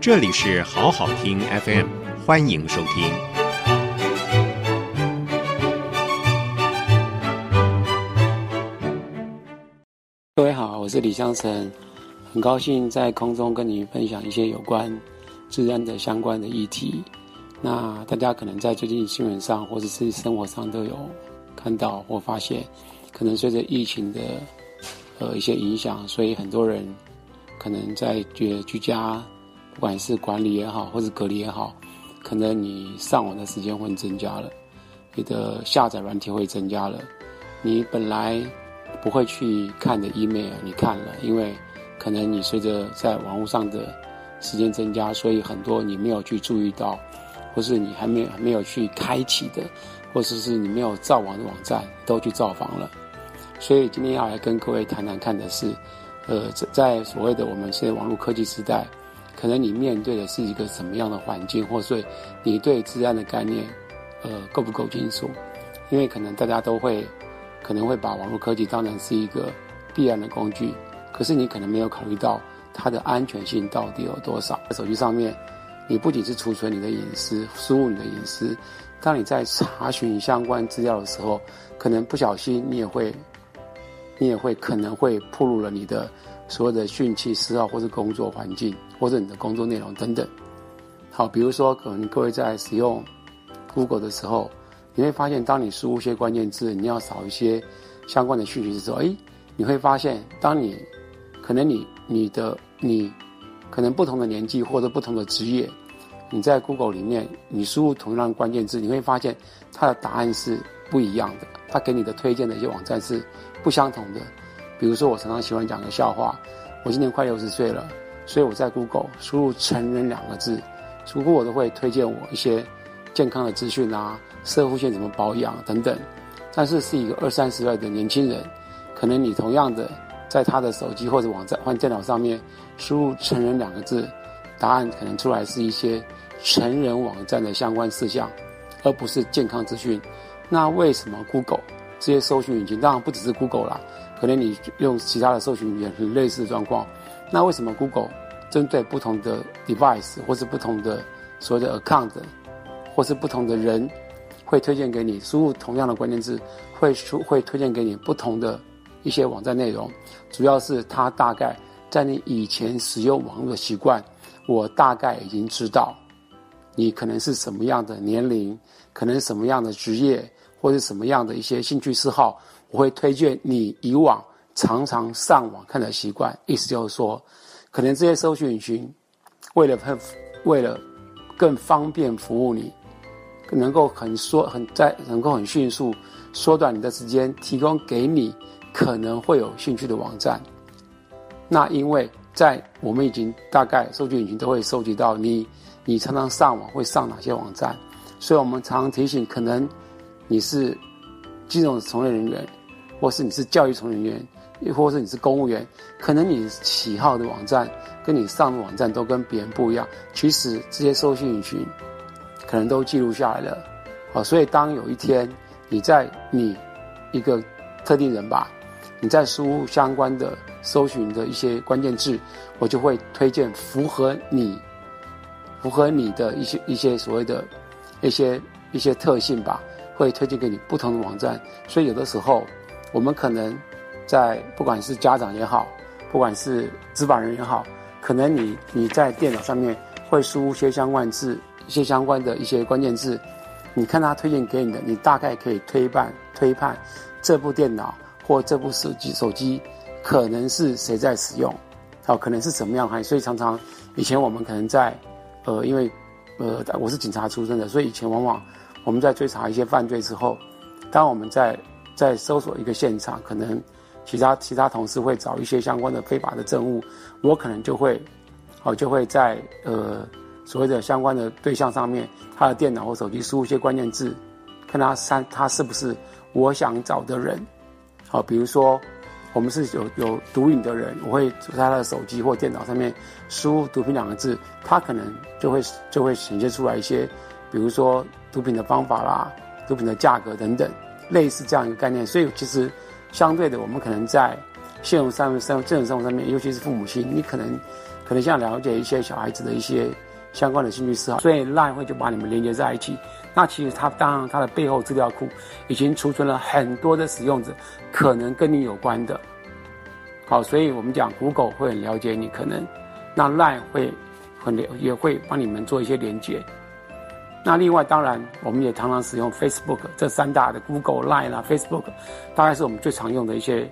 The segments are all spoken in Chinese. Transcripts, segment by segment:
这里是好好听 FM，欢迎收听。各位好，我是李相成，很高兴在空中跟你分享一些有关资安的相关的议题。那大家可能在最近新闻上或者是生活上都有看到或发现，可能随着疫情的呃一些影响，所以很多人可能在觉居家。不管是管理也好，或是隔离也好，可能你上网的时间会增加了，你的下载软体会增加了，你本来不会去看的 email 你看了，因为可能你随着在网络上的时间增加，所以很多你没有去注意到，或是你还没有还没有去开启的，或者是你没有造网的网站都去造访了。所以今天要来跟各位谈谈看的是，呃，在所谓的我们现在网络科技时代。可能你面对的是一个什么样的环境，或所以你对治安的概念，呃，够不够清楚？因为可能大家都会，可能会把网络科技当成是一个必然的工具，可是你可能没有考虑到它的安全性到底有多少。在手机上面，你不仅是储存你的隐私，输入你的隐私，当你在查询相关资料的时候，可能不小心你也会，你也会可能会暴露了你的。所有的讯息私号，或是工作环境，或者你的工作内容等等。好，比如说，可能各位在使用 Google 的时候，你会发现，当你输入一些关键字，你要扫一些相关的讯息的时候，诶，你会发现，当你可能你你的你可能不同的年纪或者不同的职业，你在 Google 里面你输入同样的关键字，你会发现它的答案是不一样的，它给你的推荐的一些网站是不相同的。比如说，我常常喜欢讲个笑话。我今年快六十岁了，所以我在 Google 输入“成人”两个字如果我都会推荐我一些健康的资讯啊，摄护线怎么保养等等。但是是一个二三十岁的年轻人，可能你同样的在他的手机或者网站或电脑上面输入“成人”两个字，答案可能出来是一些成人网站的相关事项，而不是健康资讯。那为什么 Google 这些搜寻引擎，当然不只是 Google 啦。可能你用其他的搜寻也很类似的状况，那为什么 Google 针对不同的 device 或是不同的所谓的 account，或是不同的人，会推荐给你输入同样的关键字，会出会推荐给你不同的一些网站内容？主要是它大概在你以前使用网络的习惯，我大概已经知道你可能是什么样的年龄，可能什么样的职业，或者什么样的一些兴趣嗜好。我会推荐你以往常常上网看的习惯，意思就是说，可能这些搜寻引擎为了为了更方便服务你，能够很缩很在能够很迅速缩短你的时间，提供给你可能会有兴趣的网站。那因为在我们已经大概搜寻引擎都会收集到你你常常上网会上哪些网站，所以我们常常提醒，可能你是金融从业人员。或是你是教育从业人员，又或是你是公务员，可能你喜好的网站跟你上的网站都跟别人不一样。其实这些搜寻引擎可能都记录下来了，好，所以当有一天你在你一个特定人吧，你在输入相关的搜寻的一些关键字，我就会推荐符合你、符合你的一些一些所谓的一些一些特性吧，会推荐给你不同的网站。所以有的时候。我们可能在不管是家长也好，不管是执法人员也好，可能你你在电脑上面会输一些相关字，一些相关的一些关键字，你看他推荐给你的，你大概可以推判推判这部电脑或这部手机手机可能是谁在使用，哦，可能是怎么样还，所以常常以前我们可能在呃，因为呃我是警察出身的，所以以前往往我们在追查一些犯罪之后，当我们在在搜索一个现场，可能其他其他同事会找一些相关的非法的证物，我可能就会，哦，就会在呃所谓的相关的对象上面，他的电脑或手机输入一些关键字，看他三他是不是我想找的人，好，比如说我们是有有毒瘾的人，我会在他的手机或电脑上面输入毒品两个字，他可能就会就会显现出来一些，比如说毒品的方法啦，毒品的价格等等。类似这样一个概念，所以其实相对的，我们可能在现实生活生现实生活上面，尤其是父母亲，你可能可能想了解一些小孩子的一些相关的兴趣嗜好，所以 LINE 会就把你们连接在一起。那其实它当然它的背后资料库已经储存了很多的使用者，可能跟你有关的。好，所以我们讲酷狗会很了解你，可能那 Line 会很了也会帮你们做一些连接。那另外当然我们也常常使用 Facebook 这三大的 Google、Line 啊 Facebook，大概是我们最常用的一些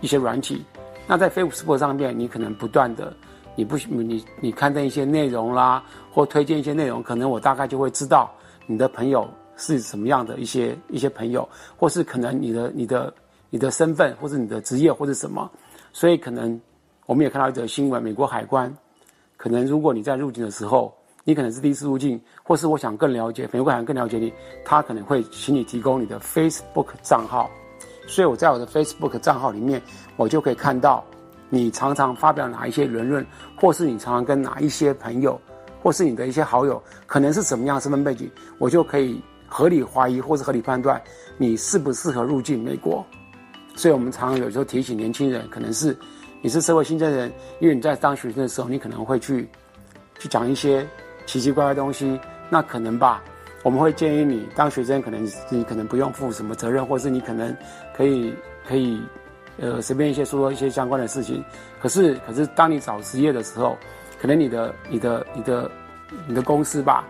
一些软体。那在 Facebook 上面，你可能不断的你不你你刊登一些内容啦，或推荐一些内容，可能我大概就会知道。你的朋友是什么样的一些一些朋友，或是可能你的你的你的身份，或是你的职业，或是什么，所以可能我们也看到一则新闻，美国海关可能如果你在入境的时候，你可能是第一次入境，或是我想更了解美国海关更了解你，他可能会请你提供你的 Facebook 账号，所以我在我的 Facebook 账号里面，我就可以看到你常常发表哪一些言论，或是你常常跟哪一些朋友。或是你的一些好友，可能是什么样的身份背景，我就可以合理怀疑或是合理判断你适不适合入境美国。所以，我们常常有时候提醒年轻人，可能是你是社会新鲜人，因为你在当学生的时候，你可能会去去讲一些奇奇怪怪东西，那可能吧，我们会建议你当学生，可能你可能不用负什么责任，或是你可能可以可以呃随便一些说说一些相关的事情。可是，可是当你找职业的时候，可能你的、你的、你的、你的公司吧，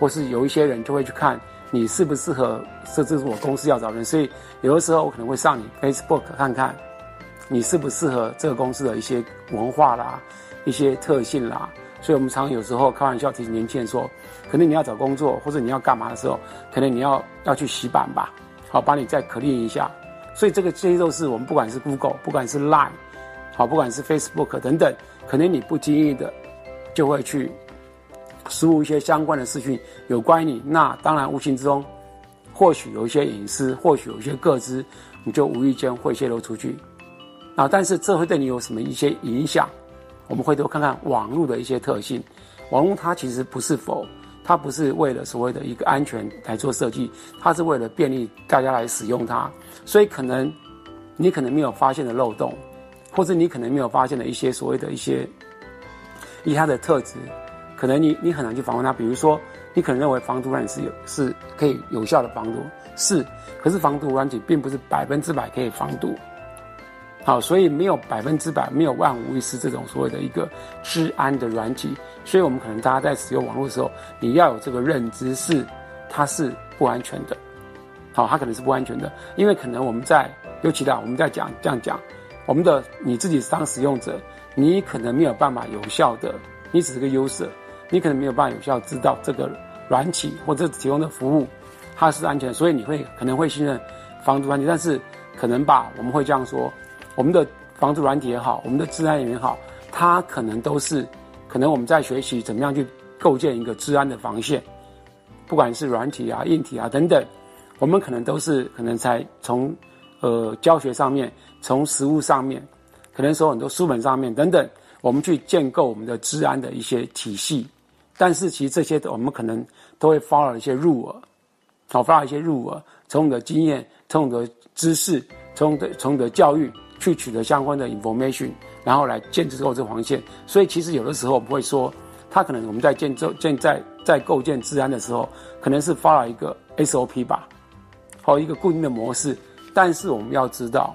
或是有一些人就会去看你适不适合。这这是我公司要找人，所以有的时候我可能会上你 Facebook 看看，你适不适合这个公司的一些文化啦、一些特性啦。所以我们常常有时候开玩笑提醒年轻人说，可能你要找工作或者你要干嘛的时候，可能你要要去洗版吧，好，帮你再 clean 一下。所以这个这些都是我们不管是 Google，不管是 Line，好，不管是 Facebook 等等，可能你不经意的。就会去输入一些相关的资讯，有关于你。那当然无形之中，或许有一些隐私，或许有一些个资，你就无意间会泄露出去。啊，但是这会对你有什么一些影响？我们回头看看网络的一些特性。网络它其实不是否，它不是为了所谓的一个安全来做设计，它是为了便利大家来使用它。所以可能你可能没有发现的漏洞，或者你可能没有发现的一些所谓的一些。以他的特质，可能你你很难去访问他。比如说，你可能认为防毒软体是有是可以有效的防毒，是，可是防毒软体并不是百分之百可以防毒。好，所以没有百分之百，没有万无一失这种所谓的一个治安的软体。所以我们可能大家在使用网络的时候，你要有这个认知是它是不安全的。好，它可能是不安全的，因为可能我们在尤其的我们在讲这样讲，我们的你自己当使用者。你可能没有办法有效的，你只是个 user，你可能没有办法有效知道这个软体或者提供的服务它是安全，所以你会可能会信任防毒软体，但是可能吧，我们会这样说，我们的防毒软体也好，我们的治安也好，它可能都是可能我们在学习怎么样去构建一个治安的防线，不管是软体啊、硬体啊等等，我们可能都是可能在从呃教学上面，从实物上面。可能从很多书本上面等等，我们去建构我们的治安的一些体系，但是其实这些我们可能都会 follow 一些入耳好 follow 一些入耳从你的经验、从你的知识、从的从你的教育去取得相关的 information，然后来建构这个防线。所以其实有的时候我们会说，他可能我们在建构建在在构建治安的时候，可能是发了一个 SOP 吧，或一个固定的模式，但是我们要知道。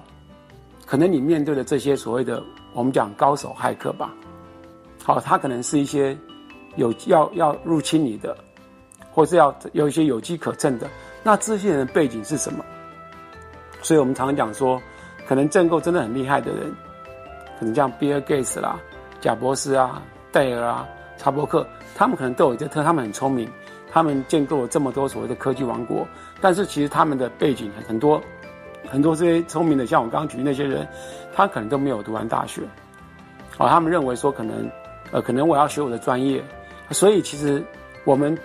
可能你面对的这些所谓的我们讲高手骇客吧，好，他可能是一些有要要入侵你的，或是要有一些有机可乘的。那这些人的背景是什么？所以我们常常讲说，可能建构真的很厉害的人，可能像比尔盖茨啦、贾伯斯啊、戴尔啊、查伯克，他们可能都有这特，他们很聪明，他们建构了这么多所谓的科技王国，但是其实他们的背景很多。很多这些聪明的，像我刚刚举那些人，他可能都没有读完大学，哦，他们认为说可能，呃，可能我要学我的专业，所以其实我们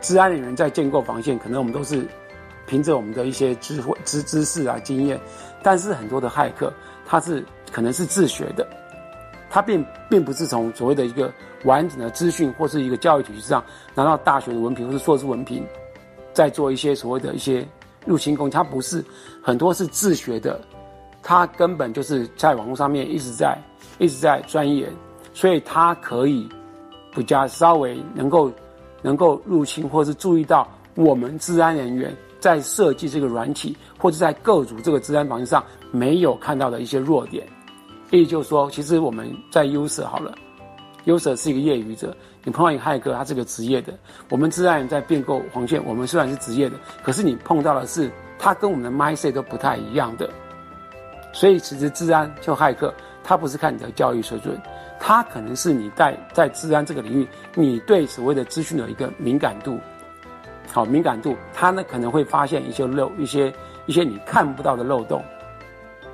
治安人员在建构防线，可能我们都是凭着我们的一些知慧、知知识啊、经验，但是很多的骇客，他是可能是自学的，他并并不是从所谓的一个完整的资讯或是一个教育体系上拿到大学的文凭或是硕士文凭，在做一些所谓的一些。入侵攻击，它不是很多是自学的，他根本就是在网络上面一直在一直在钻研，所以他可以比较稍微能够能够入侵或是注意到我们治安人员在设计这个软体或者在构筑这个治安防线上没有看到的一些弱点。也就是说，其实我们在 user 好了，user 是一个业余者，你碰到一个骇客，他是个职业的。我们治安人在并购黄线，我们虽然是职业的，可是你碰到的是他跟我们的 mindset 都不太一样的。所以，其实治安就骇客，他不是看你的教育水准，他可能是你在在治安这个领域，你对所谓的资讯的一个敏感度，好敏感度，他呢可能会发现一些漏，一些一些你看不到的漏洞，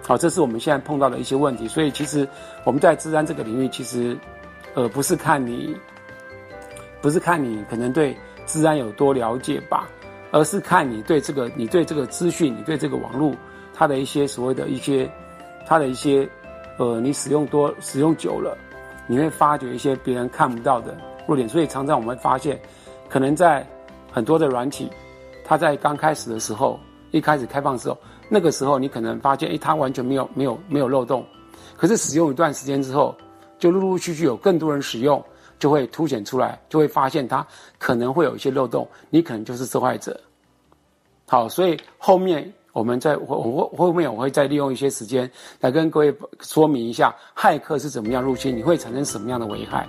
好，这是我们现在碰到的一些问题。所以，其实我们在治安这个领域，其实，呃，不是看你，不是看你可能对治安有多了解吧，而是看你对这个，你对这个资讯，你对这个网络。它的一些所谓的一些，它的一些，呃，你使用多使用久了，你会发觉一些别人看不到的弱点。所以常常我们会发现，可能在很多的软体，它在刚开始的时候，一开始开放的时候，那个时候你可能发现，诶，它完全没有没有没有漏洞。可是使用一段时间之后，就陆陆续续有更多人使用，就会凸显出来，就会发现它可能会有一些漏洞，你可能就是受害者。好，所以后面。我们在我我后面我会再利用一些时间来跟各位说明一下骇客是怎么样入侵，你会产生什么样的危害。